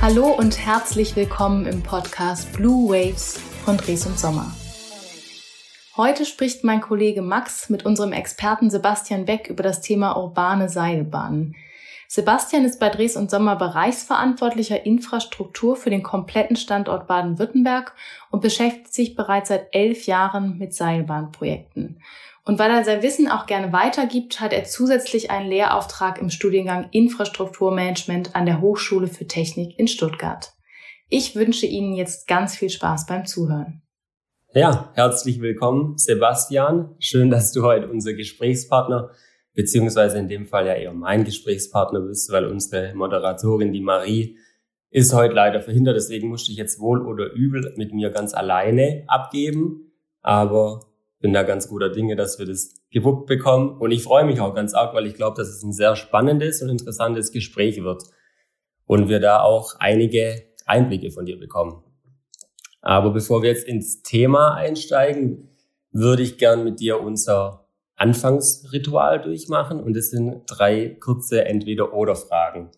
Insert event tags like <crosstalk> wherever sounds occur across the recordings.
Hallo und herzlich willkommen im Podcast Blue Waves von Dres und Sommer. Heute spricht mein Kollege Max mit unserem Experten Sebastian Beck über das Thema urbane Seilbahnen. Sebastian ist bei Dres und Sommer Bereichsverantwortlicher Infrastruktur für den kompletten Standort Baden-Württemberg und beschäftigt sich bereits seit elf Jahren mit Seilbahnprojekten. Und weil er sein Wissen auch gerne weitergibt, hat er zusätzlich einen Lehrauftrag im Studiengang Infrastrukturmanagement an der Hochschule für Technik in Stuttgart. Ich wünsche Ihnen jetzt ganz viel Spaß beim Zuhören. Ja, herzlich willkommen, Sebastian. Schön, dass du heute unser Gesprächspartner, beziehungsweise in dem Fall ja eher mein Gesprächspartner bist, weil unsere Moderatorin, die Marie, ist heute leider verhindert. Deswegen musste ich jetzt wohl oder übel mit mir ganz alleine abgeben. Aber bin da ganz guter Dinge, dass wir das gewuppt bekommen. Und ich freue mich auch ganz arg, weil ich glaube, dass es ein sehr spannendes und interessantes Gespräch wird. Und wir da auch einige Einblicke von dir bekommen. Aber bevor wir jetzt ins Thema einsteigen, würde ich gern mit dir unser Anfangsritual durchmachen. Und es sind drei kurze Entweder-Oder-Fragen.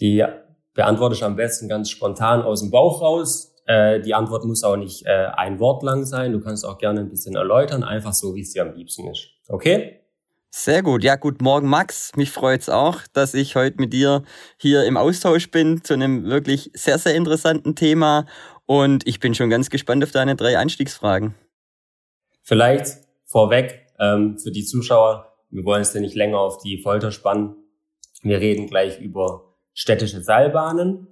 Die beantworte ich am besten ganz spontan aus dem Bauch raus. Äh, die Antwort muss auch nicht äh, ein Wort lang sein. Du kannst auch gerne ein bisschen erläutern, einfach so, wie es dir am liebsten ist. Okay? Sehr gut. Ja, guten Morgen, Max. Mich freut es auch, dass ich heute mit dir hier im Austausch bin zu einem wirklich sehr, sehr interessanten Thema. Und ich bin schon ganz gespannt auf deine drei Einstiegsfragen. Vielleicht vorweg ähm, für die Zuschauer, wir wollen es ja nicht länger auf die Folter spannen. Wir reden gleich über städtische Seilbahnen,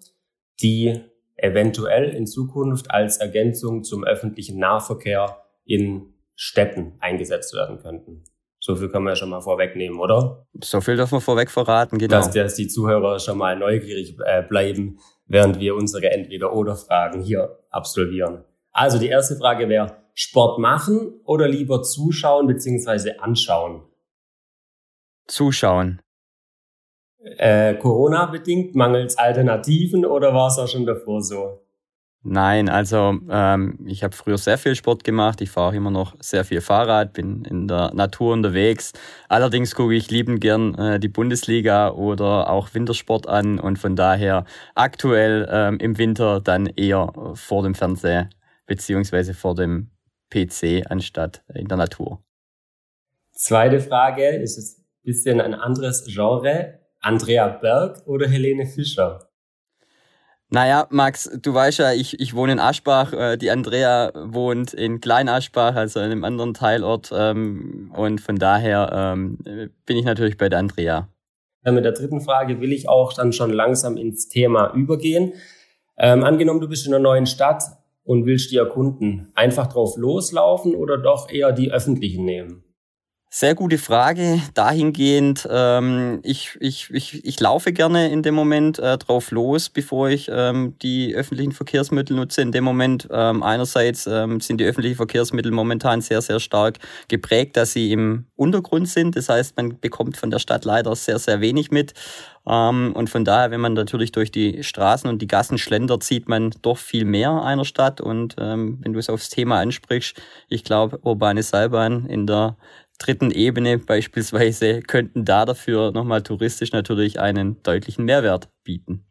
die eventuell in Zukunft als Ergänzung zum öffentlichen Nahverkehr in Städten eingesetzt werden könnten. So viel können wir ja schon mal vorwegnehmen, oder? So viel dürfen wir vorweg verraten, genau. Dass, dass die Zuhörer schon mal neugierig äh, bleiben, während wir unsere Entweder-Oder-Fragen hier absolvieren. Also die erste Frage wäre, Sport machen oder lieber zuschauen bzw. anschauen? Zuschauen äh, Corona-bedingt, mangels Alternativen oder war es auch schon davor so? Nein, also ähm, ich habe früher sehr viel Sport gemacht. Ich fahre immer noch sehr viel Fahrrad, bin in der Natur unterwegs. Allerdings gucke ich liebend gern äh, die Bundesliga oder auch Wintersport an und von daher aktuell ähm, im Winter dann eher vor dem Fernseher beziehungsweise vor dem PC anstatt in der Natur. Zweite Frage ist es ein bisschen ein anderes Genre. Andrea Berg oder Helene Fischer? Naja, Max, du weißt ja, ich, ich wohne in Aschbach, äh, die Andrea wohnt in Klein Aschbach, also in einem anderen Teilort. Ähm, und von daher ähm, bin ich natürlich bei der Andrea. Ja, mit der dritten Frage will ich auch dann schon langsam ins Thema übergehen. Ähm, angenommen, du bist in einer neuen Stadt und willst die erkunden. Einfach drauf loslaufen oder doch eher die öffentlichen nehmen? Sehr gute Frage. Dahingehend, ähm, ich, ich, ich, ich laufe gerne in dem Moment äh, drauf los, bevor ich ähm, die öffentlichen Verkehrsmittel nutze. In dem Moment ähm, einerseits ähm, sind die öffentlichen Verkehrsmittel momentan sehr, sehr stark geprägt, dass sie im Untergrund sind. Das heißt, man bekommt von der Stadt leider sehr, sehr wenig mit. Ähm, und von daher, wenn man natürlich durch die Straßen und die Gassen schlendert, sieht man doch viel mehr einer Stadt. Und ähm, wenn du es aufs Thema ansprichst, ich glaube, urbane Seilbahn in der dritten Ebene beispielsweise könnten da dafür nochmal touristisch natürlich einen deutlichen Mehrwert bieten.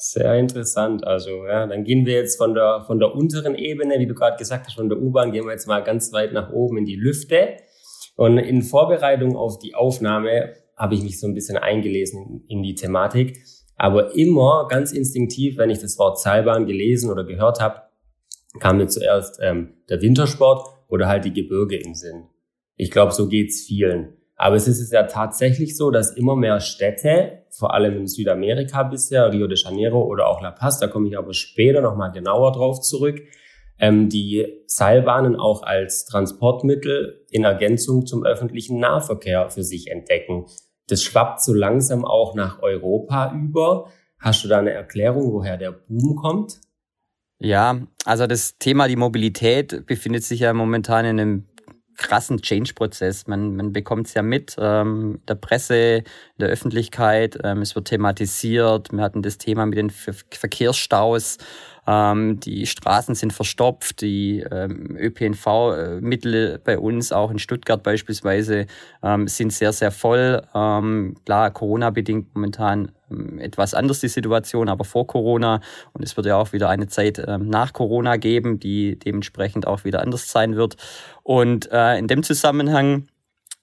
Sehr interessant. Also, ja, dann gehen wir jetzt von der, von der unteren Ebene, wie du gerade gesagt hast, von der U-Bahn, gehen wir jetzt mal ganz weit nach oben in die Lüfte. Und in Vorbereitung auf die Aufnahme habe ich mich so ein bisschen eingelesen in die Thematik. Aber immer ganz instinktiv, wenn ich das Wort Seilbahn gelesen oder gehört habe, kam mir zuerst ähm, der Wintersport oder halt die Gebirge im Sinn. Ich glaube, so geht's vielen. Aber es ist ja tatsächlich so, dass immer mehr Städte, vor allem in Südamerika bisher, Rio de Janeiro oder auch La Paz, da komme ich aber später nochmal genauer drauf zurück, ähm, die Seilbahnen auch als Transportmittel in Ergänzung zum öffentlichen Nahverkehr für sich entdecken. Das schwappt so langsam auch nach Europa über. Hast du da eine Erklärung, woher der Boom kommt? Ja, also das Thema die Mobilität befindet sich ja momentan in einem krassen Change-Prozess. Man, man bekommt es ja mit, ähm, der Presse, der Öffentlichkeit, ähm, es wird thematisiert. Wir hatten das Thema mit den Ver Verkehrsstaus. Ähm, die Straßen sind verstopft, die ähm, ÖPNV-Mittel bei uns, auch in Stuttgart beispielsweise, ähm, sind sehr, sehr voll. Ähm, klar, Corona-bedingt momentan ähm, etwas anders die Situation, aber vor Corona. Und es wird ja auch wieder eine Zeit ähm, nach Corona geben, die dementsprechend auch wieder anders sein wird. Und äh, in dem Zusammenhang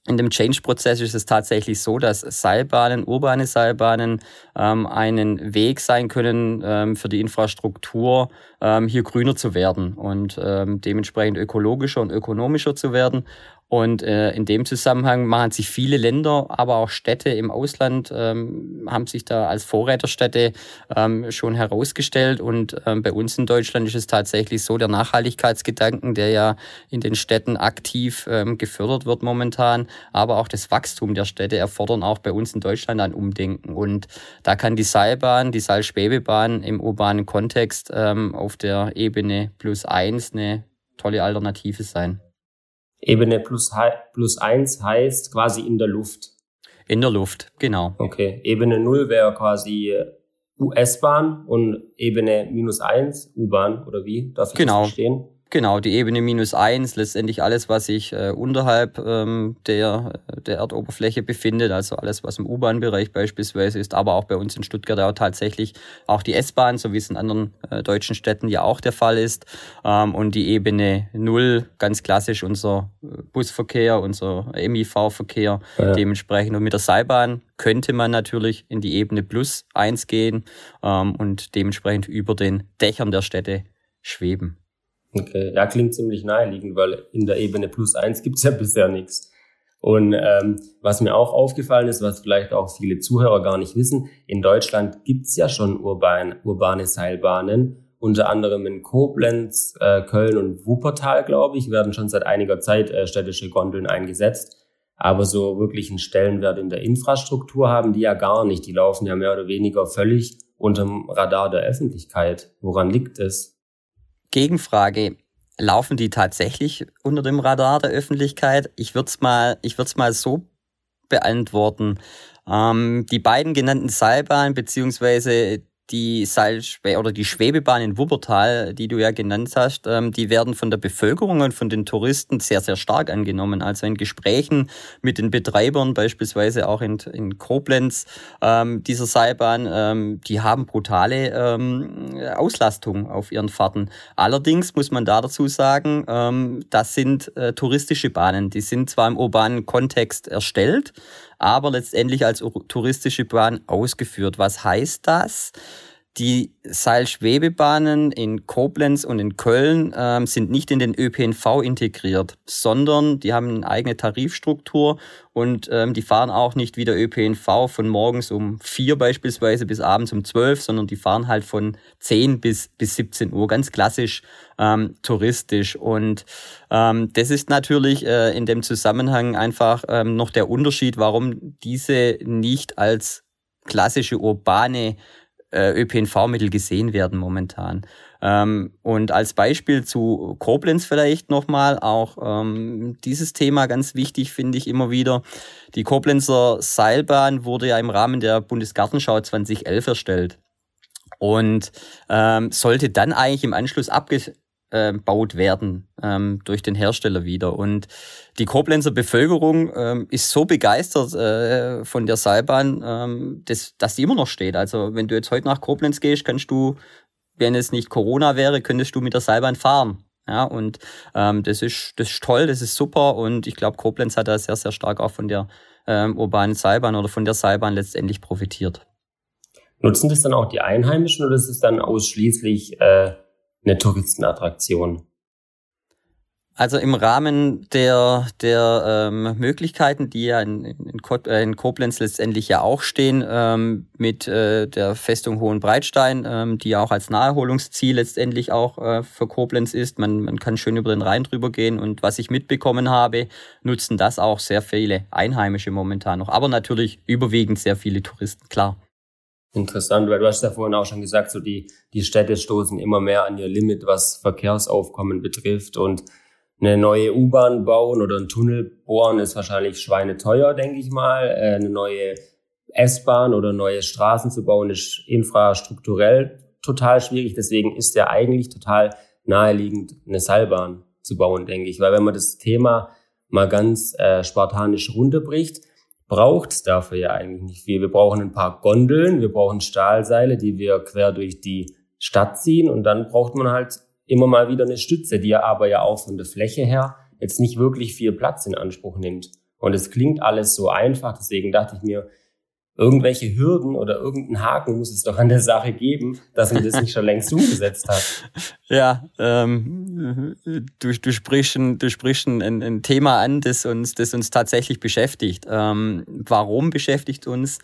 in dem Change-Prozess ist es tatsächlich so, dass Seilbahnen, urbane Seilbahnen ähm, einen Weg sein können ähm, für die Infrastruktur, ähm, hier grüner zu werden und ähm, dementsprechend ökologischer und ökonomischer zu werden. Und äh, in dem Zusammenhang machen sich viele Länder, aber auch Städte im Ausland, ähm, haben sich da als Vorreiterstädte ähm, schon herausgestellt. Und ähm, bei uns in Deutschland ist es tatsächlich so, der Nachhaltigkeitsgedanken, der ja in den Städten aktiv ähm, gefördert wird momentan, aber auch das Wachstum der Städte erfordern auch bei uns in Deutschland ein Umdenken. Und da kann die Seilbahn, die Seilschwebebahn im urbanen Kontext ähm, auf der Ebene plus eins eine tolle Alternative sein. Ebene plus, plus eins heißt quasi in der Luft. In der Luft, genau. Okay. Ebene null wäre quasi US-Bahn und Ebene minus eins U-Bahn oder wie? Darf ich genau. das verstehen? Genau, die Ebene minus eins, letztendlich alles, was sich äh, unterhalb ähm, der, der Erdoberfläche befindet, also alles, was im U-Bahn-Bereich beispielsweise ist, aber auch bei uns in Stuttgart auch tatsächlich auch die S-Bahn, so wie es in anderen äh, deutschen Städten ja auch der Fall ist. Ähm, und die Ebene null, ganz klassisch unser äh, Busverkehr, unser MIV-Verkehr ja. dementsprechend. Und mit der Seilbahn könnte man natürlich in die Ebene plus eins gehen ähm, und dementsprechend über den Dächern der Städte schweben. Okay, ja, klingt ziemlich naheliegend, weil in der Ebene plus eins gibt's ja <laughs> bisher nichts. Und ähm, was mir auch aufgefallen ist, was vielleicht auch viele Zuhörer gar nicht wissen, in Deutschland gibt's ja schon urban, urbane Seilbahnen, unter anderem in Koblenz, äh, Köln und Wuppertal, glaube ich, werden schon seit einiger Zeit äh, städtische Gondeln eingesetzt. Aber so wirklich einen Stellenwert in der Infrastruktur haben die ja gar nicht. Die laufen ja mehr oder weniger völlig unterm Radar der Öffentlichkeit. Woran liegt es? Gegenfrage. Laufen die tatsächlich unter dem Radar der Öffentlichkeit? Ich würde es mal, ich würde mal so beantworten. Ähm, die beiden genannten Seilbahnen beziehungsweise die Seilschwe oder die Schwebebahn in Wuppertal, die du ja genannt hast, ähm, die werden von der Bevölkerung und von den Touristen sehr, sehr stark angenommen. Also in Gesprächen mit den Betreibern, beispielsweise auch in, in Koblenz, ähm, dieser Seilbahn, ähm, die haben brutale ähm, Auslastung auf ihren Fahrten. Allerdings muss man da dazu sagen, ähm, das sind äh, touristische Bahnen. Die sind zwar im urbanen Kontext erstellt, aber letztendlich als touristische Bahn ausgeführt. Was heißt das? Die Seilschwebebahnen in Koblenz und in Köln ähm, sind nicht in den ÖPNV integriert, sondern die haben eine eigene Tarifstruktur und ähm, die fahren auch nicht wie der ÖPNV von morgens um vier beispielsweise bis abends um zwölf, sondern die fahren halt von zehn bis, bis 17 Uhr, ganz klassisch ähm, touristisch. Und ähm, das ist natürlich äh, in dem Zusammenhang einfach ähm, noch der Unterschied, warum diese nicht als klassische urbane ÖPNV-Mittel gesehen werden momentan. Ähm, und als Beispiel zu Koblenz vielleicht nochmal, auch ähm, dieses Thema ganz wichtig finde ich immer wieder. Die Koblenzer Seilbahn wurde ja im Rahmen der Bundesgartenschau 2011 erstellt und ähm, sollte dann eigentlich im Anschluss abge baut werden ähm, durch den Hersteller wieder. Und die Koblenzer Bevölkerung ähm, ist so begeistert äh, von der Seilbahn, ähm, dass, dass die immer noch steht. Also wenn du jetzt heute nach Koblenz gehst, kannst du, wenn es nicht Corona wäre, könntest du mit der Seilbahn fahren. Ja, und ähm, das, ist, das ist toll, das ist super und ich glaube, Koblenz hat da sehr, sehr stark auch von der ähm, urbanen Seilbahn oder von der Seilbahn letztendlich profitiert. Nutzen das dann auch die Einheimischen oder ist es dann ausschließlich äh, eine Touristenattraktion? Also im Rahmen der, der ähm, Möglichkeiten, die ja in, in, äh, in Koblenz letztendlich ja auch stehen, ähm, mit äh, der Festung Hohenbreitstein, ähm, die ja auch als Naherholungsziel letztendlich auch äh, für Koblenz ist. Man, man kann schön über den Rhein drüber gehen und was ich mitbekommen habe, nutzen das auch sehr viele Einheimische momentan noch. Aber natürlich überwiegend sehr viele Touristen, klar. Interessant, weil du hast ja vorhin auch schon gesagt, so die, die Städte stoßen immer mehr an ihr Limit, was Verkehrsaufkommen betrifft und eine neue U-Bahn bauen oder einen Tunnel bohren ist wahrscheinlich schweineteuer, denke ich mal. Äh, eine neue S-Bahn oder neue Straßen zu bauen ist infrastrukturell total schwierig. Deswegen ist ja eigentlich total naheliegend, eine Seilbahn zu bauen, denke ich. Weil wenn man das Thema mal ganz äh, spartanisch runterbricht, braucht es dafür ja eigentlich nicht viel. Wir brauchen ein paar Gondeln, wir brauchen Stahlseile, die wir quer durch die Stadt ziehen und dann braucht man halt immer mal wieder eine Stütze, die aber ja auch von der Fläche her jetzt nicht wirklich viel Platz in Anspruch nimmt. Und es klingt alles so einfach, deswegen dachte ich mir, irgendwelche Hürden oder irgendeinen Haken muss es doch an der Sache geben, dass man das nicht schon längst umgesetzt hat. <laughs> Ja, ähm, du, du sprichst, ein, du sprichst ein, ein Thema an, das uns, das uns tatsächlich beschäftigt. Ähm, warum beschäftigt uns?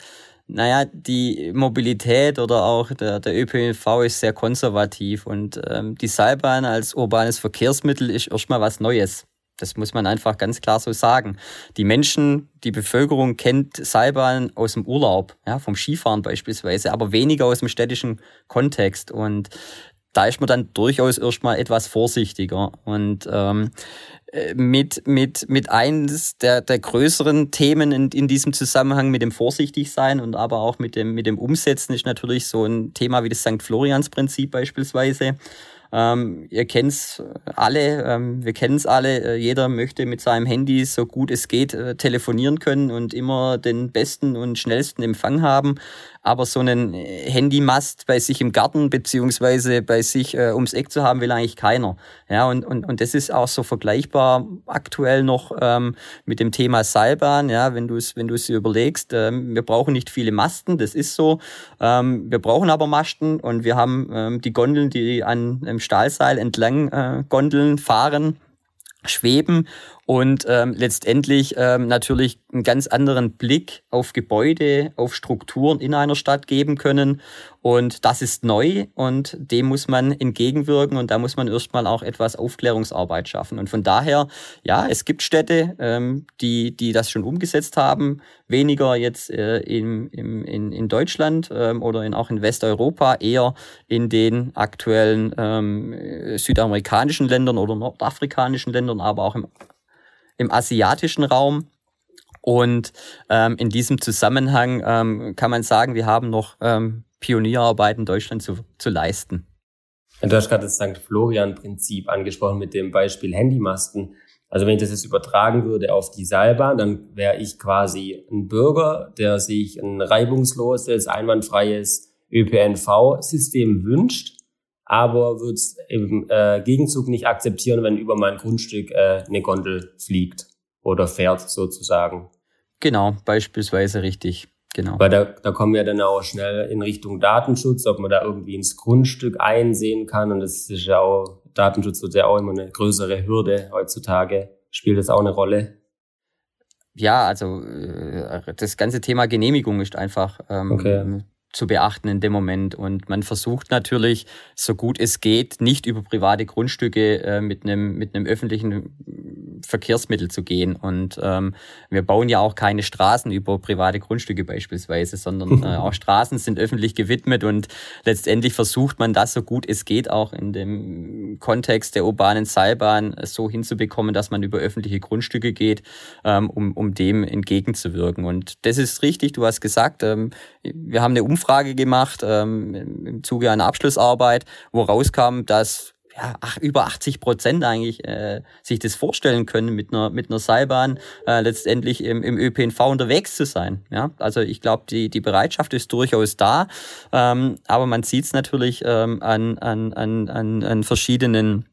Naja, die Mobilität oder auch der, der ÖPNV ist sehr konservativ und ähm, die Seilbahn als urbanes Verkehrsmittel ist erstmal was Neues. Das muss man einfach ganz klar so sagen. Die Menschen, die Bevölkerung kennt Seilbahn aus dem Urlaub, ja, vom Skifahren beispielsweise, aber weniger aus dem städtischen Kontext. Und da ist man dann durchaus erstmal etwas vorsichtiger. Und ähm, äh, mit, mit, mit eines der, der größeren Themen in, in diesem Zusammenhang mit dem Vorsichtigsein und aber auch mit dem, mit dem Umsetzen ist natürlich so ein Thema wie das St. Florians-Prinzip beispielsweise. Ähm, ihr kennt's alle, ähm, wir kennen's alle. Äh, jeder möchte mit seinem Handy so gut es geht äh, telefonieren können und immer den besten und schnellsten Empfang haben aber so einen äh, Handymast bei sich im Garten beziehungsweise bei sich äh, ums Eck zu haben, will eigentlich keiner. Ja, und, und, und das ist auch so vergleichbar aktuell noch ähm, mit dem Thema Seilbahn. Ja, wenn du es wenn du es überlegst, ähm, wir brauchen nicht viele Masten, das ist so. Ähm, wir brauchen aber Masten und wir haben ähm, die Gondeln, die an einem Stahlseil entlang äh, Gondeln fahren schweben und ähm, letztendlich ähm, natürlich einen ganz anderen Blick auf Gebäude, auf Strukturen in einer Stadt geben können. Und das ist neu und dem muss man entgegenwirken und da muss man erstmal auch etwas Aufklärungsarbeit schaffen. Und von daher, ja, es gibt Städte, ähm, die, die das schon umgesetzt haben, weniger jetzt äh, in, in, in, Deutschland ähm, oder in, auch in Westeuropa, eher in den aktuellen ähm, südamerikanischen Ländern oder nordafrikanischen Ländern, aber auch im im asiatischen Raum. Und ähm, in diesem Zusammenhang ähm, kann man sagen, wir haben noch ähm, Pionierarbeit in Deutschland zu, zu leisten. Du hast gerade das St. Florian-Prinzip angesprochen mit dem Beispiel Handymasten. Also wenn ich das jetzt übertragen würde auf die Seilbahn, dann wäre ich quasi ein Bürger, der sich ein reibungsloses, einwandfreies ÖPNV-System wünscht aber würde es im äh, Gegenzug nicht akzeptieren, wenn über mein Grundstück äh, eine Gondel fliegt oder fährt sozusagen. Genau, beispielsweise richtig. Genau. Weil da, da kommen wir dann auch schnell in Richtung Datenschutz, ob man da irgendwie ins Grundstück einsehen kann. Und das ist ja auch, Datenschutz wird ja auch immer eine größere Hürde heutzutage. Spielt das auch eine Rolle? Ja, also äh, das ganze Thema Genehmigung ist einfach ähm, okay zu beachten in dem Moment. Und man versucht natürlich, so gut es geht, nicht über private Grundstücke äh, mit einem mit einem öffentlichen Verkehrsmittel zu gehen. Und ähm, wir bauen ja auch keine Straßen über private Grundstücke beispielsweise, sondern <laughs> äh, auch Straßen sind öffentlich gewidmet und letztendlich versucht man das so gut es geht auch in dem Kontext der urbanen Seilbahn so hinzubekommen, dass man über öffentliche Grundstücke geht, ähm, um, um dem entgegenzuwirken. Und das ist richtig, du hast gesagt, ähm, wir haben eine Umfrage Umfrage gemacht ähm, im Zuge einer Abschlussarbeit, wo rauskam, dass ja, ach, über 80 Prozent eigentlich äh, sich das vorstellen können, mit einer, mit einer Seilbahn äh, letztendlich im, im ÖPNV unterwegs zu sein. Ja? Also ich glaube, die, die Bereitschaft ist durchaus da, ähm, aber man sieht es natürlich ähm, an, an, an, an, an verschiedenen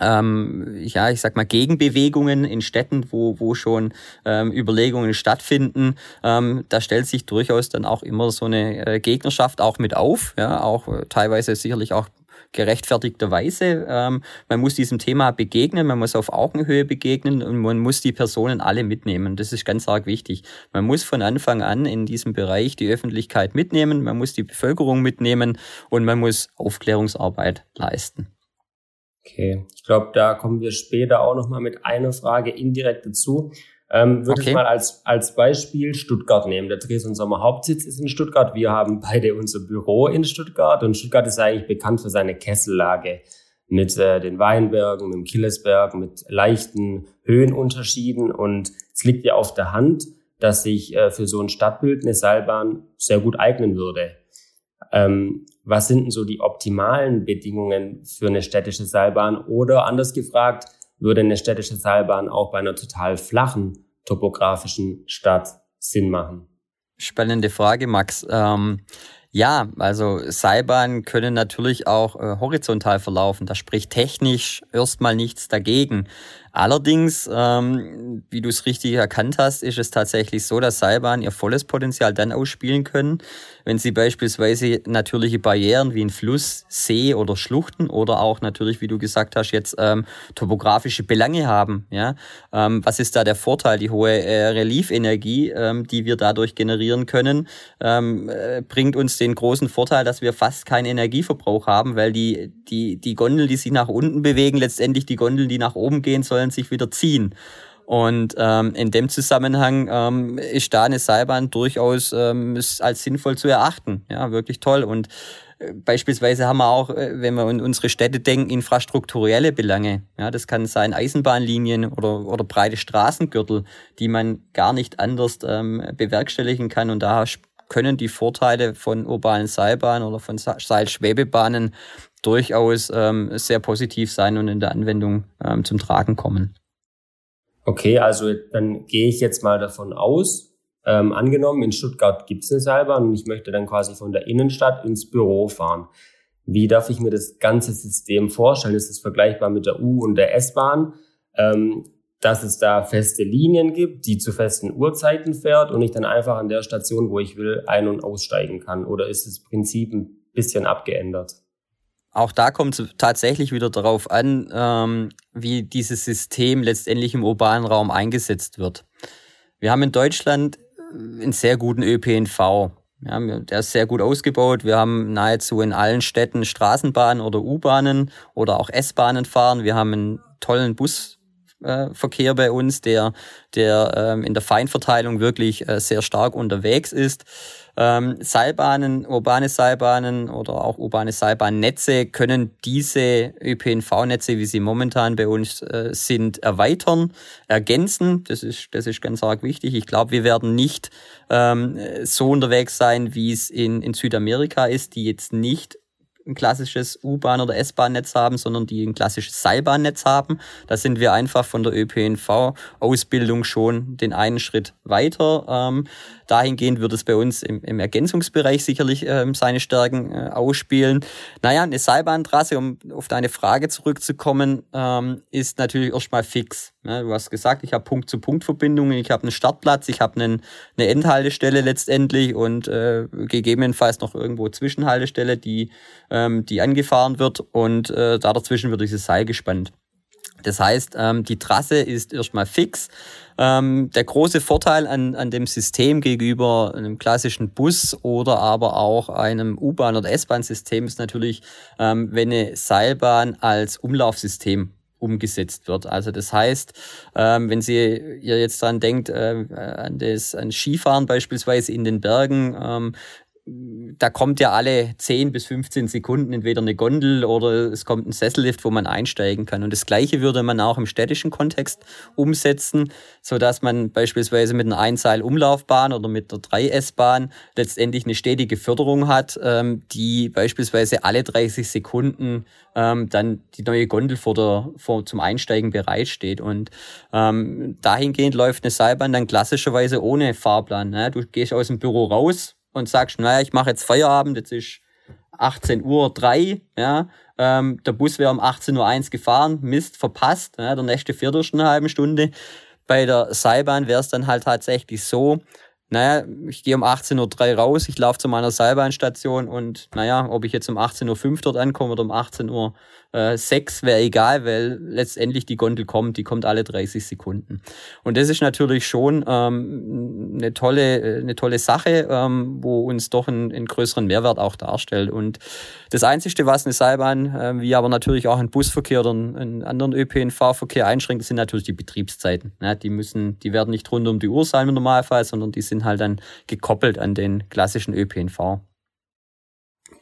ähm, ja, ich sag mal, Gegenbewegungen in Städten, wo, wo schon ähm, Überlegungen stattfinden. Ähm, da stellt sich durchaus dann auch immer so eine äh, Gegnerschaft auch mit auf, ja, auch äh, teilweise sicherlich auch gerechtfertigterweise. Ähm, man muss diesem Thema begegnen, man muss auf Augenhöhe begegnen und man muss die Personen alle mitnehmen. Das ist ganz arg wichtig. Man muss von Anfang an in diesem Bereich die Öffentlichkeit mitnehmen, man muss die Bevölkerung mitnehmen und man muss Aufklärungsarbeit leisten. Okay, ich glaube, da kommen wir später auch noch mal mit einer Frage indirekt dazu. Ähm, würde okay. ich mal als, als Beispiel Stuttgart nehmen. Der Dres und Sommer Hauptsitz ist in Stuttgart. Wir haben beide unser Büro in Stuttgart und Stuttgart ist eigentlich bekannt für seine Kessellage mit äh, den Weinbergen, mit dem Killesberg, mit leichten Höhenunterschieden und es liegt ja auf der Hand, dass sich äh, für so ein Stadtbild eine Seilbahn sehr gut eignen würde. Ähm, was sind denn so die optimalen Bedingungen für eine städtische Seilbahn? Oder anders gefragt, würde eine städtische Seilbahn auch bei einer total flachen topografischen Stadt Sinn machen? Spannende Frage, Max. Ähm, ja, also Seilbahnen können natürlich auch äh, horizontal verlaufen. Da spricht technisch erstmal nichts dagegen. Allerdings, ähm, wie du es richtig erkannt hast, ist es tatsächlich so, dass Seilbahnen ihr volles Potenzial dann ausspielen können, wenn sie beispielsweise natürliche Barrieren wie ein Fluss, See oder Schluchten oder auch natürlich, wie du gesagt hast, jetzt ähm, topografische Belange haben. Ja, ähm, was ist da der Vorteil? Die hohe äh, Reliefenergie, ähm, die wir dadurch generieren können, ähm, äh, bringt uns den großen Vorteil, dass wir fast keinen Energieverbrauch haben, weil die die die Gondeln, die sich nach unten bewegen, letztendlich die Gondeln, die nach oben gehen sollen, sich wieder ziehen. Und ähm, in dem Zusammenhang ähm, ist da eine Seilbahn durchaus ähm, als sinnvoll zu erachten. Ja, wirklich toll. Und äh, beispielsweise haben wir auch, äh, wenn wir in unsere Städte denken, infrastrukturelle Belange. Ja, das kann sein Eisenbahnlinien oder, oder breite Straßengürtel, die man gar nicht anders ähm, bewerkstelligen kann. Und da können die Vorteile von urbanen Seilbahnen oder von Seilschwebebahnen durchaus ähm, sehr positiv sein und in der Anwendung ähm, zum Tragen kommen. Okay, also dann gehe ich jetzt mal davon aus, ähm, angenommen, in Stuttgart gibt es eine Seilbahn und ich möchte dann quasi von der Innenstadt ins Büro fahren. Wie darf ich mir das ganze System vorstellen? Ist es vergleichbar mit der U- und der S-Bahn, ähm, dass es da feste Linien gibt, die zu festen Uhrzeiten fährt und ich dann einfach an der Station, wo ich will, ein- und aussteigen kann? Oder ist das Prinzip ein bisschen abgeändert? Auch da kommt es tatsächlich wieder darauf an, ähm, wie dieses System letztendlich im urbanen Raum eingesetzt wird. Wir haben in Deutschland äh, einen sehr guten ÖPNV. Ja, der ist sehr gut ausgebaut. Wir haben nahezu in allen Städten Straßenbahnen oder U-Bahnen oder auch S-Bahnen fahren. Wir haben einen tollen Busverkehr bei uns, der, der ähm, in der Feinverteilung wirklich äh, sehr stark unterwegs ist. Ähm, Seilbahnen, urbane Seilbahnen oder auch urbane Seilbahnnetze können diese ÖPNV-Netze, wie sie momentan bei uns äh, sind, erweitern, ergänzen. Das ist, das ist ganz arg wichtig. Ich glaube, wir werden nicht ähm, so unterwegs sein, wie es in, in Südamerika ist, die jetzt nicht ein klassisches U-Bahn- oder S-Bahn-Netz haben, sondern die ein klassisches Seilbahnnetz haben. Da sind wir einfach von der ÖPNV-Ausbildung schon den einen Schritt weiter. Ähm, dahingehend wird es bei uns im, im Ergänzungsbereich sicherlich ähm, seine Stärken äh, ausspielen. Naja, eine Seilbahntrasse, um auf deine Frage zurückzukommen, ähm, ist natürlich erstmal fix. Ja, du hast gesagt, ich habe Punkt-zu-Punkt-Verbindungen, ich habe einen Startplatz, ich habe eine Endhaltestelle letztendlich und äh, gegebenenfalls noch irgendwo Zwischenhaltestelle, die, ähm, die angefahren wird und äh, da dazwischen wird dieses Seil gespannt. Das heißt, ähm, die Trasse ist erstmal fix. Ähm, der große Vorteil an, an dem System gegenüber einem klassischen Bus oder aber auch einem U-Bahn- oder S-Bahn-System ist natürlich, ähm, wenn eine Seilbahn als Umlaufsystem umgesetzt wird. Also das heißt, ähm, wenn Sie ihr jetzt dran denkt, äh, an das an Skifahren beispielsweise in den Bergen, ähm, da kommt ja alle 10 bis 15 Sekunden entweder eine Gondel oder es kommt ein Sessellift, wo man einsteigen kann. Und das Gleiche würde man auch im städtischen Kontext umsetzen, so dass man beispielsweise mit einer Einseil-Umlaufbahn oder mit der 3S-Bahn letztendlich eine stetige Förderung hat, ähm, die beispielsweise alle 30 Sekunden ähm, dann die neue Gondel vor der, vor, zum Einsteigen bereitsteht. Und ähm, dahingehend läuft eine Seilbahn dann klassischerweise ohne Fahrplan. Ne? Du gehst aus dem Büro raus, und sagst, naja, ich mache jetzt Feierabend, jetzt ist 18 Uhr 3, ja, ähm, der Bus wäre um 18 Uhr 1 gefahren, Mist, verpasst, ja, der nächste Viertel ist eine halbe Stunde. Bei der Seilbahn wäre es dann halt tatsächlich so, naja, ich gehe um 18.03 Uhr raus, ich laufe zu meiner Seilbahnstation und naja, ob ich jetzt um 18.05 Uhr dort ankomme oder um 18 Uhr äh, sechs wäre egal, weil letztendlich die Gondel kommt, die kommt alle 30 Sekunden. Und das ist natürlich schon ähm, eine tolle, eine tolle Sache, ähm, wo uns doch einen, einen größeren Mehrwert auch darstellt. Und das Einzige, was eine Seilbahn, äh, wie aber natürlich auch ein Busverkehr oder einen anderen ÖPNV-Verkehr einschränkt, sind natürlich die Betriebszeiten. Ja, die müssen, die werden nicht rund um die Uhr sein im Normalfall, sondern die sind halt dann gekoppelt an den klassischen ÖPNV.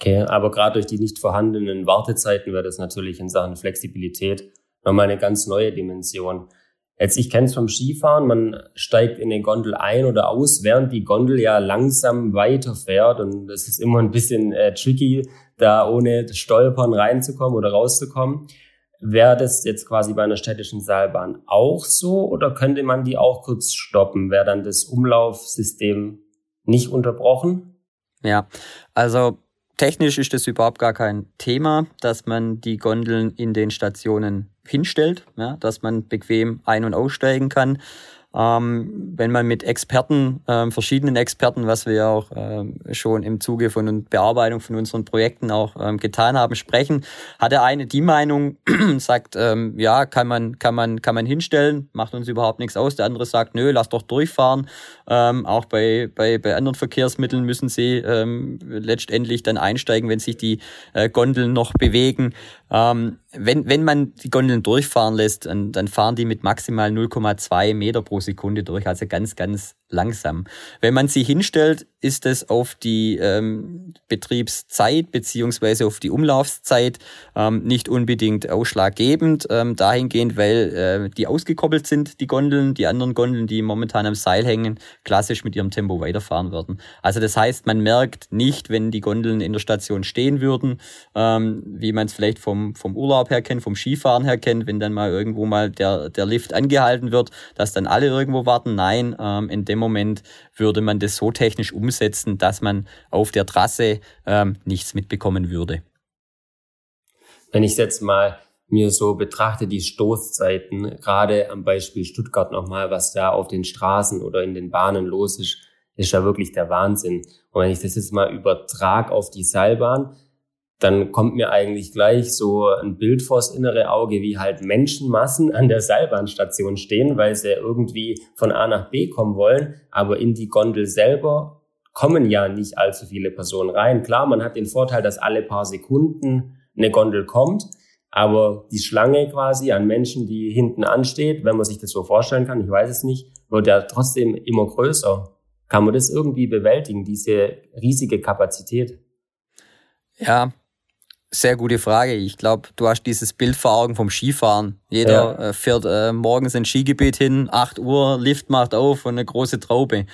Okay, aber gerade durch die nicht vorhandenen Wartezeiten wäre das natürlich in Sachen Flexibilität nochmal eine ganz neue Dimension. Jetzt, ich kenne es vom Skifahren, man steigt in eine Gondel ein oder aus, während die Gondel ja langsam weiterfährt und es ist immer ein bisschen äh, tricky, da ohne Stolpern reinzukommen oder rauszukommen. Wäre das jetzt quasi bei einer städtischen Seilbahn auch so oder könnte man die auch kurz stoppen? Wäre dann das Umlaufsystem nicht unterbrochen? Ja, also technisch ist das überhaupt gar kein Thema, dass man die Gondeln in den Stationen hinstellt, ja, dass man bequem ein- und aussteigen kann. Ähm, wenn man mit Experten, ähm, verschiedenen Experten, was wir auch ähm, schon im Zuge von Bearbeitung von unseren Projekten auch ähm, getan haben, sprechen, hat der eine die Meinung, <clears throat> sagt, ähm, ja, kann man, kann man, kann man hinstellen, macht uns überhaupt nichts aus. Der andere sagt, nö, lass doch durchfahren. Ähm, auch bei, bei, bei anderen Verkehrsmitteln müssen sie letztendlich dann einsteigen, wenn sich die äh, Gondeln noch bewegen. Ähm, wenn, wenn man die Gondeln durchfahren lässt, dann, dann fahren die mit maximal 0,2 Meter pro Sekunde durch, also ganz, ganz langsam. Wenn man sie hinstellt, ist es auf die ähm, Betriebszeit beziehungsweise auf die Umlaufszeit ähm, nicht unbedingt ausschlaggebend, ähm, dahingehend, weil äh, die ausgekoppelt sind, die Gondeln, die anderen Gondeln, die momentan am Seil hängen, klassisch mit ihrem Tempo weiterfahren würden. Also das heißt, man merkt nicht, wenn die Gondeln in der Station stehen würden, ähm, wie man es vielleicht vom, vom Urlaub her kennt, vom Skifahren her kennt, wenn dann mal irgendwo mal der, der Lift angehalten wird, dass dann alle irgendwo warten. Nein, ähm, in dem Moment würde man das so technisch umsetzen, dass man auf der Trasse ähm, nichts mitbekommen würde. Wenn ich jetzt mal mir so betrachte, die Stoßzeiten, gerade am Beispiel Stuttgart nochmal, was da auf den Straßen oder in den Bahnen los ist, ist ja wirklich der Wahnsinn. Und wenn ich das jetzt mal übertrage auf die Seilbahn, dann kommt mir eigentlich gleich so ein Bild vors innere Auge, wie halt Menschenmassen an der Seilbahnstation stehen, weil sie irgendwie von A nach B kommen wollen, aber in die Gondel selber kommen ja nicht allzu viele Personen rein. Klar, man hat den Vorteil, dass alle paar Sekunden eine Gondel kommt, aber die Schlange quasi an Menschen, die hinten ansteht, wenn man sich das so vorstellen kann, ich weiß es nicht, wird ja trotzdem immer größer. Kann man das irgendwie bewältigen, diese riesige Kapazität? Ja, sehr gute Frage. Ich glaube, du hast dieses Bild vor Augen vom Skifahren. Jeder ja. äh, fährt äh, morgens ins Skigebiet hin, 8 Uhr, Lift macht auf und eine große Traube.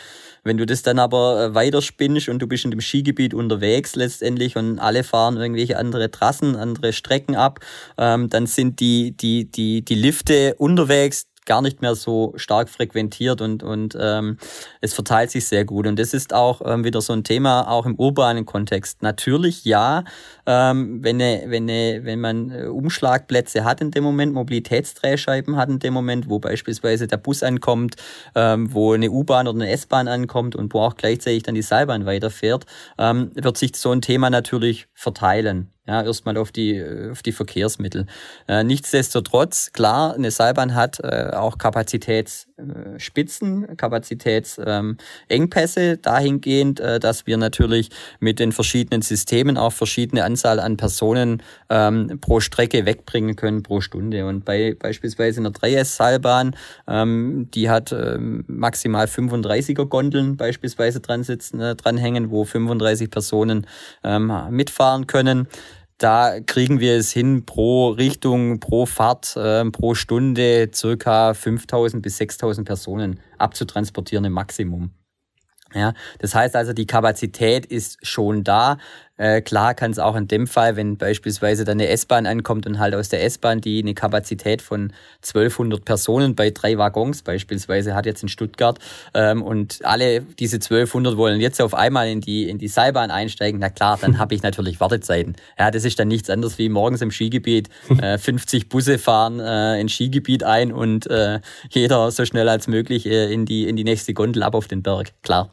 Wenn du das dann aber äh, weiterspinnst und du bist in dem Skigebiet unterwegs letztendlich und alle fahren irgendwelche andere Trassen, andere Strecken ab, ähm, dann sind die, die, die, die Lifte unterwegs gar nicht mehr so stark frequentiert und, und ähm, es verteilt sich sehr gut. Und das ist auch ähm, wieder so ein Thema, auch im urbanen Kontext. Natürlich ja, ähm, wenn, ne, wenn, ne, wenn man äh, Umschlagplätze hat in dem Moment, Mobilitätsdrehscheiben hat in dem Moment, wo beispielsweise der Bus ankommt, ähm, wo eine U-Bahn oder eine S-Bahn ankommt und wo auch gleichzeitig dann die Seilbahn weiterfährt, ähm, wird sich so ein Thema natürlich verteilen. Ja, erstmal auf die, auf die Verkehrsmittel. Äh, nichtsdestotrotz, klar, eine Seilbahn hat äh, auch Kapazitätsspitzen, Kapazitätsengpässe ähm, dahingehend, äh, dass wir natürlich mit den verschiedenen Systemen auch verschiedene Anzahl an Personen ähm, pro Strecke wegbringen können pro Stunde. Und bei beispielsweise einer 3S-Seilbahn, ähm, die hat ähm, maximal 35er Gondeln beispielsweise dran sitzen, äh, dranhängen, wo 35 Personen ähm, mitfahren können da kriegen wir es hin, pro Richtung, pro Fahrt, äh, pro Stunde circa 5000 bis 6000 Personen abzutransportieren im Maximum. Ja, das heißt also, die Kapazität ist schon da. Äh, klar kann es auch in dem Fall, wenn beispielsweise dann eine S-Bahn ankommt und halt aus der S-Bahn, die eine Kapazität von 1200 Personen bei drei Waggons beispielsweise hat jetzt in Stuttgart ähm, und alle diese 1200 wollen jetzt auf einmal in die in die Seilbahn einsteigen, na klar, dann habe ich natürlich Wartezeiten. Ja, das ist dann nichts anderes wie morgens im Skigebiet <laughs> äh, 50 Busse fahren äh, ins Skigebiet ein und äh, jeder so schnell als möglich äh, in die in die nächste Gondel ab auf den Berg. Klar.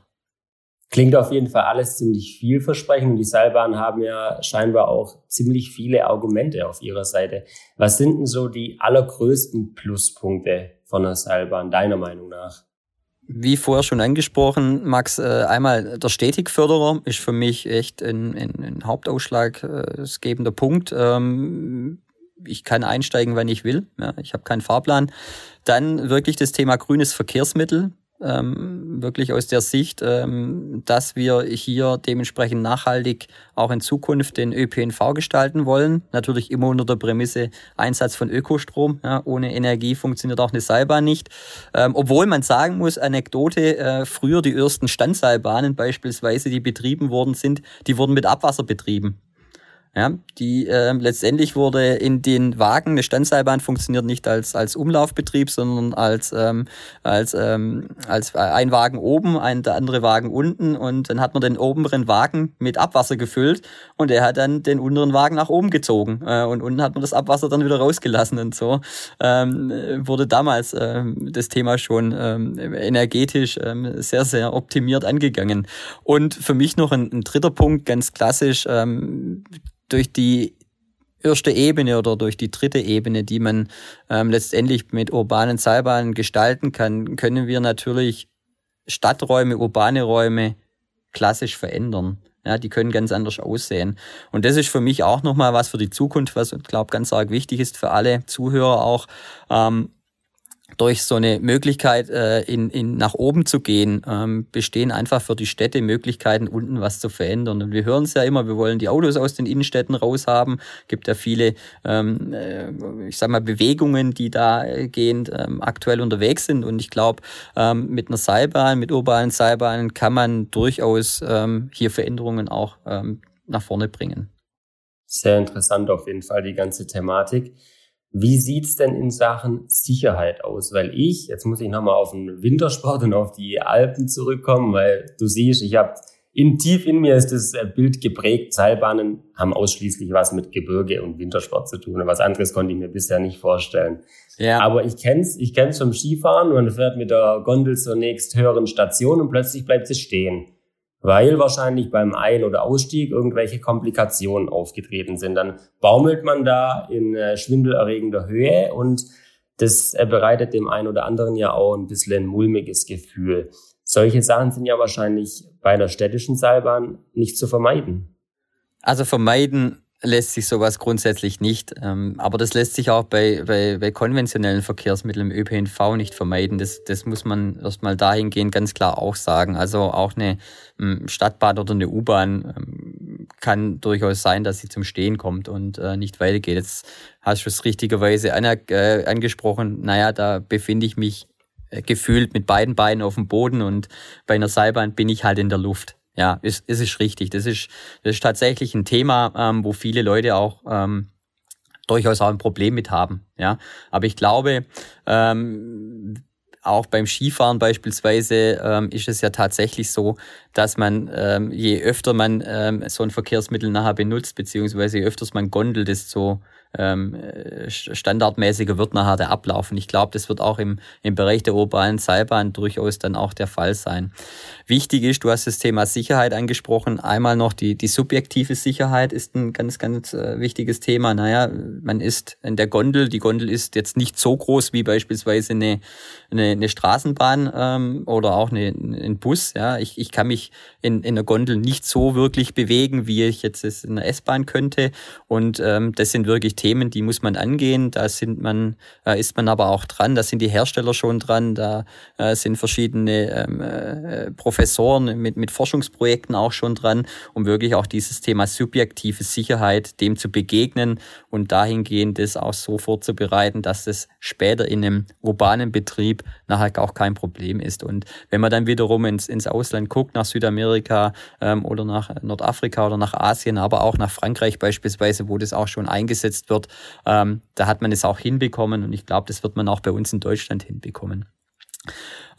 Klingt auf jeden Fall alles ziemlich vielversprechend und die Seilbahnen haben ja scheinbar auch ziemlich viele Argumente auf ihrer Seite. Was sind denn so die allergrößten Pluspunkte von der Seilbahn deiner Meinung nach? Wie vorher schon angesprochen, Max, äh, einmal der Stetigförderer ist für mich echt ein, ein, ein hauptausschlaggebender Punkt. Ähm, ich kann einsteigen, wann ich will. Ich habe keinen Fahrplan. Dann wirklich das Thema grünes Verkehrsmittel ähm, wirklich aus der Sicht, ähm, dass wir hier dementsprechend nachhaltig auch in Zukunft den ÖPNV gestalten wollen. Natürlich immer unter der Prämisse Einsatz von Ökostrom. Ja, ohne Energie funktioniert auch eine Seilbahn nicht. Ähm, obwohl man sagen muss, Anekdote, äh, früher die ersten Standseilbahnen beispielsweise, die betrieben worden sind, die wurden mit Abwasser betrieben. Ja, die äh, letztendlich wurde in den Wagen, eine Standseilbahn funktioniert nicht als, als Umlaufbetrieb, sondern als, ähm, als, ähm, als ein Wagen oben, ein, der andere Wagen unten. Und dann hat man den oberen Wagen mit Abwasser gefüllt und er hat dann den unteren Wagen nach oben gezogen. Äh, und unten hat man das Abwasser dann wieder rausgelassen und so. Ähm, wurde damals ähm, das Thema schon ähm, energetisch ähm, sehr, sehr optimiert angegangen. Und für mich noch ein, ein dritter Punkt, ganz klassisch, ähm, durch die erste Ebene oder durch die dritte Ebene, die man ähm, letztendlich mit urbanen Seilbahnen gestalten kann, können wir natürlich Stadträume, urbane Räume klassisch verändern. Ja, die können ganz anders aussehen. Und das ist für mich auch nochmal was für die Zukunft, was ich glaube ganz arg wichtig ist für alle Zuhörer auch. Ähm, durch so eine Möglichkeit, äh, in, in, nach oben zu gehen, ähm, bestehen einfach für die Städte Möglichkeiten, unten was zu verändern. Und wir hören es ja immer, wir wollen die Autos aus den Innenstädten raushaben. Gibt ja viele, ähm, äh, ich sag mal, Bewegungen, die da äh, gehend ähm, aktuell unterwegs sind. Und ich glaube, ähm, mit einer Seilbahn, mit urbanen Seilbahnen kann man durchaus ähm, hier Veränderungen auch ähm, nach vorne bringen. Sehr interessant auf jeden Fall die ganze Thematik. Wie sieht's denn in Sachen Sicherheit aus? Weil ich, jetzt muss ich nochmal auf den Wintersport und auf die Alpen zurückkommen, weil du siehst, ich habe in tief in mir ist das äh, Bild geprägt. Seilbahnen haben ausschließlich was mit Gebirge und Wintersport zu tun. Und was anderes konnte ich mir bisher nicht vorstellen. Ja. Aber ich kenn's, ich kenn's vom Skifahren. Man fährt mit der Gondel zur nächst höheren Station und plötzlich bleibt sie stehen weil wahrscheinlich beim Ein- oder Ausstieg irgendwelche Komplikationen aufgetreten sind. Dann baumelt man da in äh, schwindelerregender Höhe und das äh, bereitet dem einen oder anderen ja auch ein bisschen ein mulmiges Gefühl. Solche Sachen sind ja wahrscheinlich bei der städtischen Seilbahn nicht zu vermeiden. Also vermeiden lässt sich sowas grundsätzlich nicht. Ähm, aber das lässt sich auch bei, bei, bei konventionellen Verkehrsmitteln im ÖPNV nicht vermeiden. Das, das muss man erstmal dahingehend ganz klar auch sagen. Also auch eine ähm, Stadtbahn oder eine U-Bahn ähm, kann durchaus sein, dass sie zum Stehen kommt und äh, nicht weitergeht. Jetzt hast du es richtigerweise äh, angesprochen. Naja, da befinde ich mich äh, gefühlt mit beiden Beinen auf dem Boden und bei einer Seilbahn bin ich halt in der Luft. Ja, es, es ist richtig. Das ist, das ist tatsächlich ein Thema, ähm, wo viele Leute auch ähm, durchaus auch ein Problem mit haben. Ja, aber ich glaube, ähm, auch beim Skifahren beispielsweise ähm, ist es ja tatsächlich so, dass man, ähm, je öfter man ähm, so ein Verkehrsmittel nachher benutzt, beziehungsweise je öfters man gondelt, desto ähm, standardmäßiger wird nachher der Ablauf. Und ich glaube, das wird auch im, im Bereich der urbanen Seilbahn durchaus dann auch der Fall sein. Wichtig ist, du hast das Thema Sicherheit angesprochen. Einmal noch die, die subjektive Sicherheit ist ein ganz, ganz äh, wichtiges Thema. Naja, man ist in der Gondel. Die Gondel ist jetzt nicht so groß wie beispielsweise eine, eine, eine Straßenbahn ähm, oder auch eine, ein Bus. Ja, ich, ich kann mich in, in der Gondel nicht so wirklich bewegen, wie ich jetzt es in der S-Bahn könnte. Und ähm, das sind wirklich Themen, die muss man angehen. Da sind man, äh, ist man aber auch dran. Da sind die Hersteller schon dran. Da äh, sind verschiedene ähm, äh, Professoren mit, mit Forschungsprojekten auch schon dran, um wirklich auch dieses Thema subjektive Sicherheit dem zu begegnen und dahingehend das auch so vorzubereiten, dass es später in einem urbanen Betrieb nachher auch kein Problem ist. Und wenn man dann wiederum ins, ins Ausland guckt, nach Südamerika ähm, oder nach Nordafrika oder nach Asien, aber auch nach Frankreich beispielsweise, wo das auch schon eingesetzt wird, wird, ähm, da hat man es auch hinbekommen und ich glaube, das wird man auch bei uns in Deutschland hinbekommen.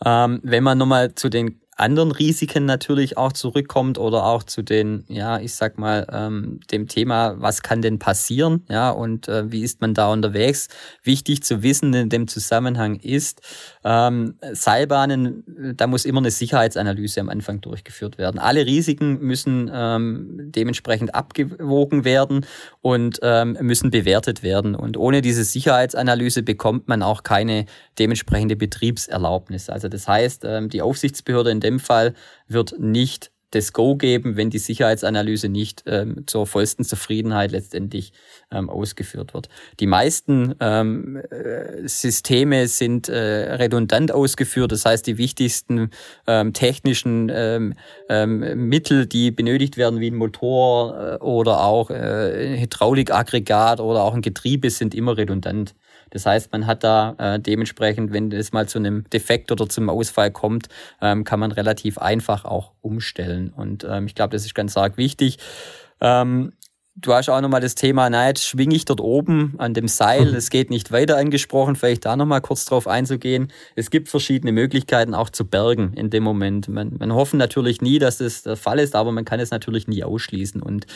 Ähm, wenn man nochmal zu den anderen Risiken natürlich auch zurückkommt oder auch zu den, ja, ich sag mal, ähm, dem Thema, was kann denn passieren, ja, und äh, wie ist man da unterwegs. Wichtig zu wissen in dem Zusammenhang ist, ähm, Seilbahnen, da muss immer eine Sicherheitsanalyse am Anfang durchgeführt werden. Alle Risiken müssen ähm, dementsprechend abgewogen werden und ähm, müssen bewertet werden. Und ohne diese Sicherheitsanalyse bekommt man auch keine dementsprechende Betriebserlaubnis. Also das heißt, ähm, die Aufsichtsbehörde in dem Fall wird nicht das Go geben, wenn die Sicherheitsanalyse nicht ähm, zur vollsten Zufriedenheit letztendlich ähm, ausgeführt wird. Die meisten ähm, äh, Systeme sind äh, redundant ausgeführt, das heißt die wichtigsten ähm, technischen ähm, ähm, Mittel, die benötigt werden, wie ein Motor äh, oder auch äh, Hydraulikaggregat oder auch ein Getriebe, sind immer redundant. Das heißt, man hat da äh, dementsprechend, wenn es mal zu einem Defekt oder zum Ausfall kommt, ähm, kann man relativ einfach auch umstellen. Und ähm, ich glaube, das ist ganz arg wichtig. Ähm, Du hast auch nochmal das Thema, na, jetzt schwinge ich dort oben an dem Seil, es geht nicht weiter angesprochen, vielleicht da nochmal kurz drauf einzugehen. Es gibt verschiedene Möglichkeiten auch zu bergen in dem Moment. Man, man hoffen natürlich nie, dass das der Fall ist, aber man kann es natürlich nie ausschließen. Und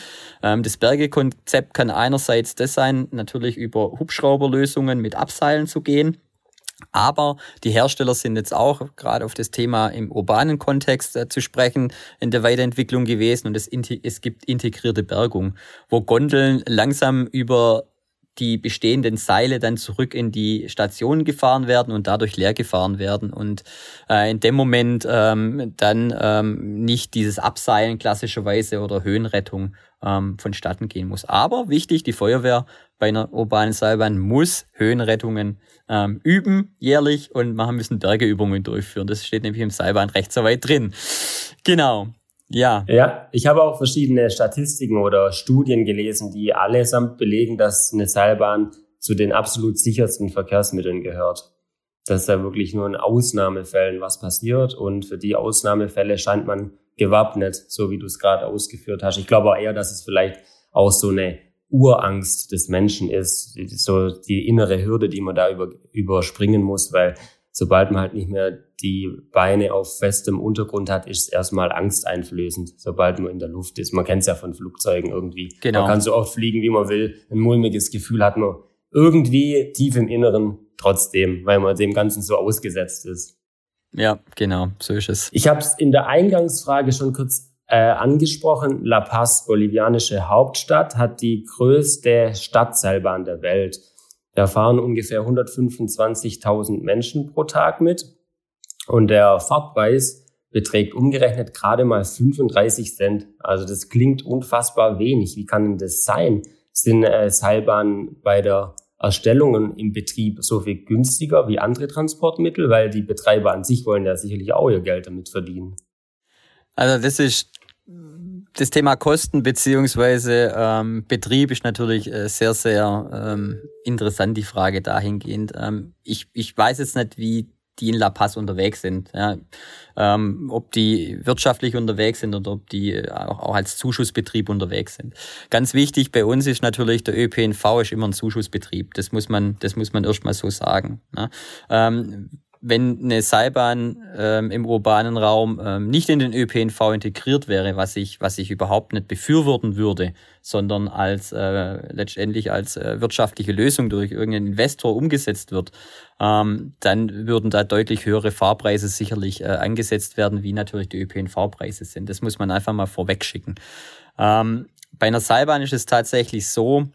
ähm, das Bergekonzept kann einerseits das sein, natürlich über Hubschrauberlösungen mit Abseilen zu gehen. Aber die Hersteller sind jetzt auch gerade auf das Thema im urbanen Kontext äh, zu sprechen in der Weiterentwicklung gewesen. Und es, es gibt integrierte Bergung, wo Gondeln langsam über die bestehenden Seile dann zurück in die Station gefahren werden und dadurch leer gefahren werden. Und äh, in dem Moment ähm, dann ähm, nicht dieses Abseilen klassischerweise oder Höhenrettung ähm, vonstatten gehen muss. Aber wichtig, die Feuerwehr bei einer urbanen Seilbahn muss Höhenrettungen ähm, üben jährlich und machen müssen Bergeübungen durchführen. Das steht nämlich im Seilbahnrecht so weit drin. Genau. Ja. Ja, ich habe auch verschiedene Statistiken oder Studien gelesen, die allesamt belegen, dass eine Seilbahn zu den absolut sichersten Verkehrsmitteln gehört. Dass da wirklich nur in Ausnahmefällen was passiert und für die Ausnahmefälle scheint man gewappnet, so wie du es gerade ausgeführt hast. Ich glaube auch eher, dass es vielleicht auch so eine Urangst des Menschen ist, so die innere Hürde, die man da über, überspringen muss, weil sobald man halt nicht mehr die Beine auf festem Untergrund hat, ist es erstmal angsteinflößend, sobald man in der Luft ist. Man kennt es ja von Flugzeugen irgendwie. Genau. Man kann so oft fliegen, wie man will. Ein mulmiges Gefühl hat man irgendwie tief im Inneren trotzdem, weil man dem Ganzen so ausgesetzt ist. Ja, genau, so ist es. Ich habe es in der Eingangsfrage schon kurz äh, angesprochen. La Paz, bolivianische Hauptstadt, hat die größte Stadtseilbahn der Welt. Da fahren ungefähr 125.000 Menschen pro Tag mit. Und der Fahrpreis beträgt umgerechnet gerade mal 35 Cent. Also das klingt unfassbar wenig. Wie kann denn das sein? Sind äh, Seilbahnen bei der Erstellung im Betrieb so viel günstiger wie andere Transportmittel? Weil die Betreiber an sich wollen ja sicherlich auch ihr Geld damit verdienen. Also das ist das Thema Kosten beziehungsweise ähm, Betrieb ist natürlich äh, sehr, sehr ähm, interessant, die Frage dahingehend. Ähm, ich, ich weiß jetzt nicht, wie die in La Paz unterwegs sind. Ja. Ähm, ob die wirtschaftlich unterwegs sind oder ob die äh, auch, auch als Zuschussbetrieb unterwegs sind. Ganz wichtig bei uns ist natürlich, der ÖPNV ist immer ein Zuschussbetrieb. Das muss man, das muss man erstmal so sagen. Ne? Ähm, wenn eine Seilbahn ähm, im urbanen Raum ähm, nicht in den ÖPNV integriert wäre, was ich, was ich überhaupt nicht befürworten würde, sondern als äh, letztendlich als äh, wirtschaftliche Lösung durch irgendeinen Investor umgesetzt wird, ähm, dann würden da deutlich höhere Fahrpreise sicherlich äh, angesetzt werden, wie natürlich die ÖPNV-Preise sind. Das muss man einfach mal vorwegschicken. Ähm, bei einer Seilbahn ist es tatsächlich so,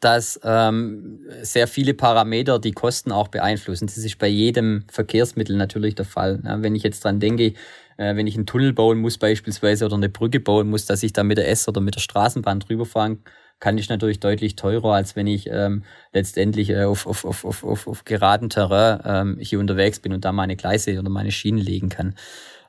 dass ähm, sehr viele Parameter die Kosten auch beeinflussen. Das ist bei jedem Verkehrsmittel natürlich der Fall. Ja, wenn ich jetzt dran denke, äh, wenn ich einen Tunnel bauen muss beispielsweise oder eine Brücke bauen muss, dass ich da mit der S- oder mit der Straßenbahn drüber fahren kann ich natürlich deutlich teurer, als wenn ich ähm, letztendlich äh, auf, auf, auf, auf, auf, auf geraden Terrain ähm, hier unterwegs bin und da meine Gleise oder meine Schienen legen kann.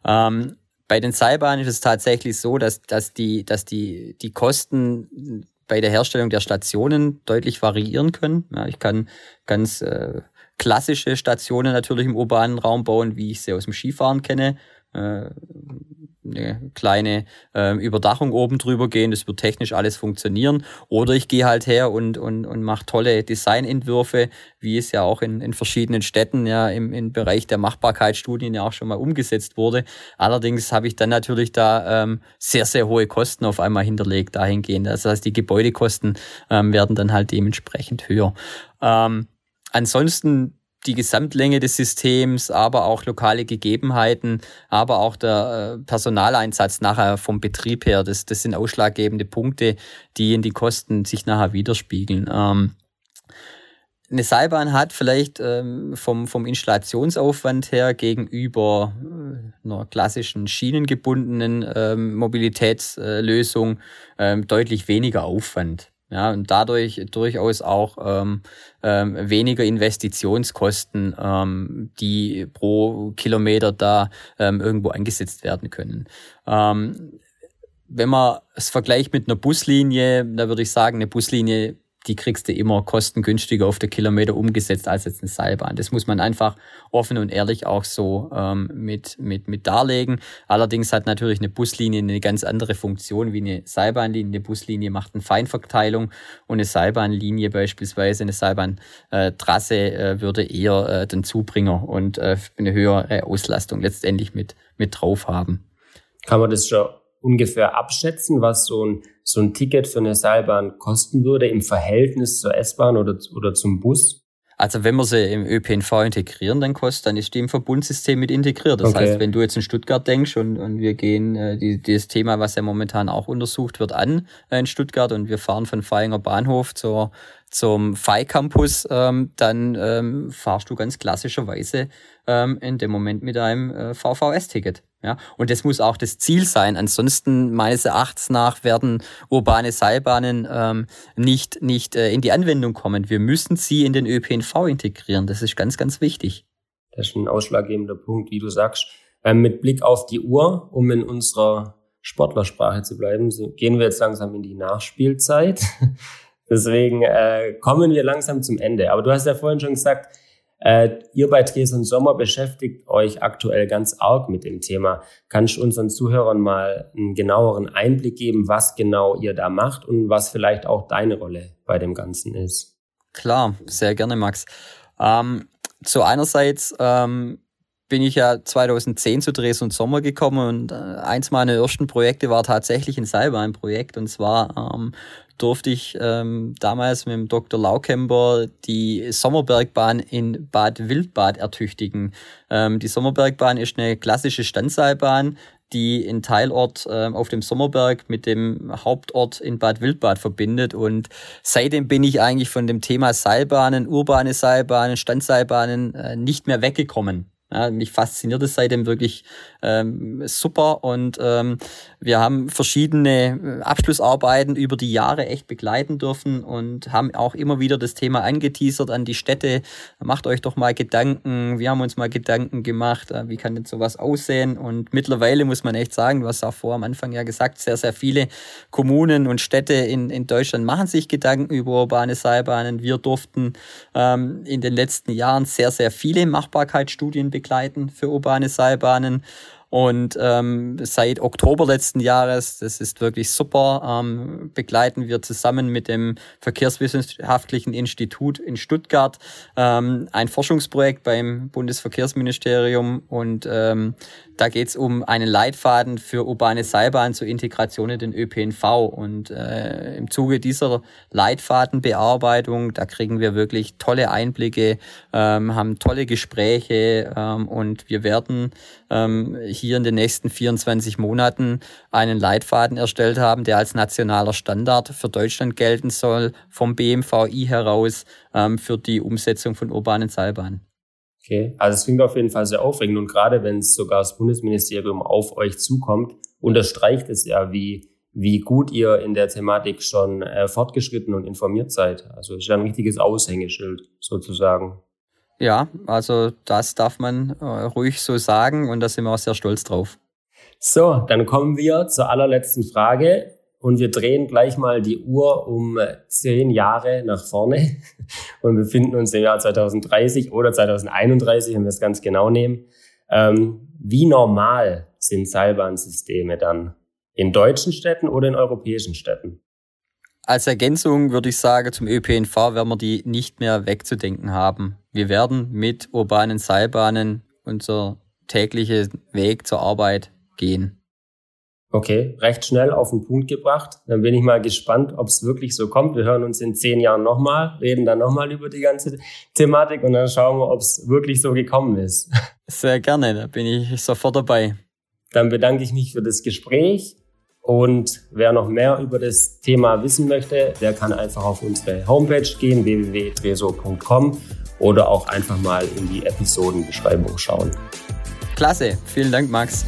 Ähm, bei den Seilbahnen ist es tatsächlich so, dass, dass, die, dass die, die Kosten bei der Herstellung der Stationen deutlich variieren können. Ja, ich kann ganz äh, klassische Stationen natürlich im urbanen Raum bauen, wie ich sie aus dem Skifahren kenne. Äh, eine kleine äh, Überdachung oben drüber gehen, das wird technisch alles funktionieren. Oder ich gehe halt her und, und, und mache tolle Designentwürfe, wie es ja auch in, in verschiedenen Städten ja im, im Bereich der Machbarkeitsstudien ja auch schon mal umgesetzt wurde. Allerdings habe ich dann natürlich da ähm, sehr, sehr hohe Kosten auf einmal hinterlegt dahingehend. Das heißt, die Gebäudekosten ähm, werden dann halt dementsprechend höher. Ähm, ansonsten die Gesamtlänge des Systems, aber auch lokale Gegebenheiten, aber auch der äh, Personaleinsatz nachher vom Betrieb her. Das, das sind ausschlaggebende Punkte, die in die Kosten sich nachher widerspiegeln. Ähm, eine Seilbahn hat vielleicht ähm, vom, vom Installationsaufwand her gegenüber äh, einer klassischen schienengebundenen ähm, Mobilitätslösung ähm, deutlich weniger Aufwand. Ja, und dadurch durchaus auch ähm, ähm, weniger Investitionskosten, ähm, die pro Kilometer da ähm, irgendwo angesetzt werden können. Ähm, wenn man es vergleicht mit einer Buslinie, da würde ich sagen, eine Buslinie die kriegst du immer kostengünstiger auf der Kilometer umgesetzt als jetzt eine Seilbahn. Das muss man einfach offen und ehrlich auch so ähm, mit, mit, mit darlegen. Allerdings hat natürlich eine Buslinie eine ganz andere Funktion wie eine Seilbahnlinie. Eine Buslinie macht eine Feinverteilung und eine Seilbahnlinie beispielsweise, eine Seilbahntrasse äh, würde eher äh, den Zubringer und äh, eine höhere Auslastung letztendlich mit, mit drauf haben. Kann man das schon ungefähr abschätzen, was so ein, so ein Ticket für eine Seilbahn kosten würde im Verhältnis zur S-Bahn oder, oder zum Bus? Also wenn wir sie im ÖPNV integrieren, dann kostet, dann ist die im Verbundsystem mit integriert. Das okay. heißt, wenn du jetzt in Stuttgart denkst und, und wir gehen äh, die, das Thema, was ja momentan auch untersucht wird, an äh, in Stuttgart und wir fahren von Feinger Bahnhof zur zum FI Campus, ähm, dann ähm, fahrst du ganz klassischerweise ähm, in dem Moment mit einem äh, VVS-Ticket. Ja, und das muss auch das Ziel sein. Ansonsten meines Erachtens nach werden urbane Seilbahnen ähm, nicht, nicht äh, in die Anwendung kommen. Wir müssen sie in den ÖPNV integrieren. Das ist ganz, ganz wichtig. Das ist ein ausschlaggebender Punkt, wie du sagst. Ähm, mit Blick auf die Uhr, um in unserer Sportlersprache zu bleiben, gehen wir jetzt langsam in die Nachspielzeit. Deswegen äh, kommen wir langsam zum Ende. Aber du hast ja vorhin schon gesagt, äh, ihr bei Dresden Sommer beschäftigt euch aktuell ganz arg mit dem Thema. Kannst du unseren Zuhörern mal einen genaueren Einblick geben, was genau ihr da macht und was vielleicht auch deine Rolle bei dem Ganzen ist? Klar, sehr gerne, Max. Ähm, zu einerseits ähm, bin ich ja 2010 zu Dresden Sommer gekommen und äh, eins meiner ersten Projekte war tatsächlich ein Seilbahnprojekt und zwar ähm, durfte ich ähm, damals mit dem Dr. Laukemper die Sommerbergbahn in Bad Wildbad ertüchtigen. Ähm, die Sommerbergbahn ist eine klassische Standseilbahn, die in Teilort äh, auf dem Sommerberg mit dem Hauptort in Bad Wildbad verbindet. Und seitdem bin ich eigentlich von dem Thema Seilbahnen, urbane Seilbahnen, Standseilbahnen äh, nicht mehr weggekommen. Ja, mich fasziniert es seitdem wirklich ähm, super und ähm, wir haben verschiedene äh, Abschlussarbeiten über die Jahre echt begleiten dürfen und haben auch immer wieder das Thema angeteasert an die Städte. Macht euch doch mal Gedanken. Wir haben uns mal Gedanken gemacht, äh, wie kann denn sowas aussehen? Und mittlerweile muss man echt sagen, du hast auch vor am Anfang ja gesagt, sehr, sehr viele Kommunen und Städte in, in Deutschland machen sich Gedanken über urbane Seilbahnen. Wir durften ähm, in den letzten Jahren sehr, sehr viele Machbarkeitsstudien begleiten für urbane Seilbahnen. Und ähm, seit Oktober letzten Jahres, das ist wirklich super, ähm, begleiten wir zusammen mit dem Verkehrswissenschaftlichen Institut in Stuttgart ähm, ein Forschungsprojekt beim Bundesverkehrsministerium und ähm, da geht es um einen Leitfaden für urbane Seilbahn zur Integration in den ÖPNV. Und äh, im Zuge dieser Leitfadenbearbeitung, da kriegen wir wirklich tolle Einblicke, ähm, haben tolle Gespräche ähm, und wir werden ähm, hier in den nächsten 24 Monaten einen Leitfaden erstellt haben, der als nationaler Standard für Deutschland gelten soll, vom BMVI heraus ähm, für die Umsetzung von urbanen Seilbahnen. Okay, also es klingt auf jeden Fall sehr aufregend und gerade wenn es sogar das Bundesministerium auf euch zukommt, unterstreicht es ja, wie, wie gut ihr in der Thematik schon äh, fortgeschritten und informiert seid. Also es ist ja ein richtiges Aushängeschild sozusagen. Ja, also das darf man äh, ruhig so sagen und da sind wir auch sehr stolz drauf. So, dann kommen wir zur allerletzten Frage und wir drehen gleich mal die Uhr um äh, zehn Jahre nach vorne <laughs> und befinden uns im Jahr 2030 oder 2031, wenn wir es ganz genau nehmen. Ähm, wie normal sind Seilbahnsysteme dann in deutschen Städten oder in europäischen Städten? Als Ergänzung würde ich sagen, zum ÖPNV werden wir die nicht mehr wegzudenken haben. Wir werden mit urbanen Seilbahnen unser täglicher Weg zur Arbeit gehen. Okay, recht schnell auf den Punkt gebracht. Dann bin ich mal gespannt, ob es wirklich so kommt. Wir hören uns in zehn Jahren nochmal, reden dann nochmal über die ganze Thematik und dann schauen wir, ob es wirklich so gekommen ist. Sehr gerne, da bin ich sofort dabei. Dann bedanke ich mich für das Gespräch Und wer noch mehr über das Thema wissen möchte, der kann einfach auf unsere Homepage gehen, www.treso.com oder auch einfach mal in die Episodenbeschreibung schauen. Klasse, vielen Dank, Max.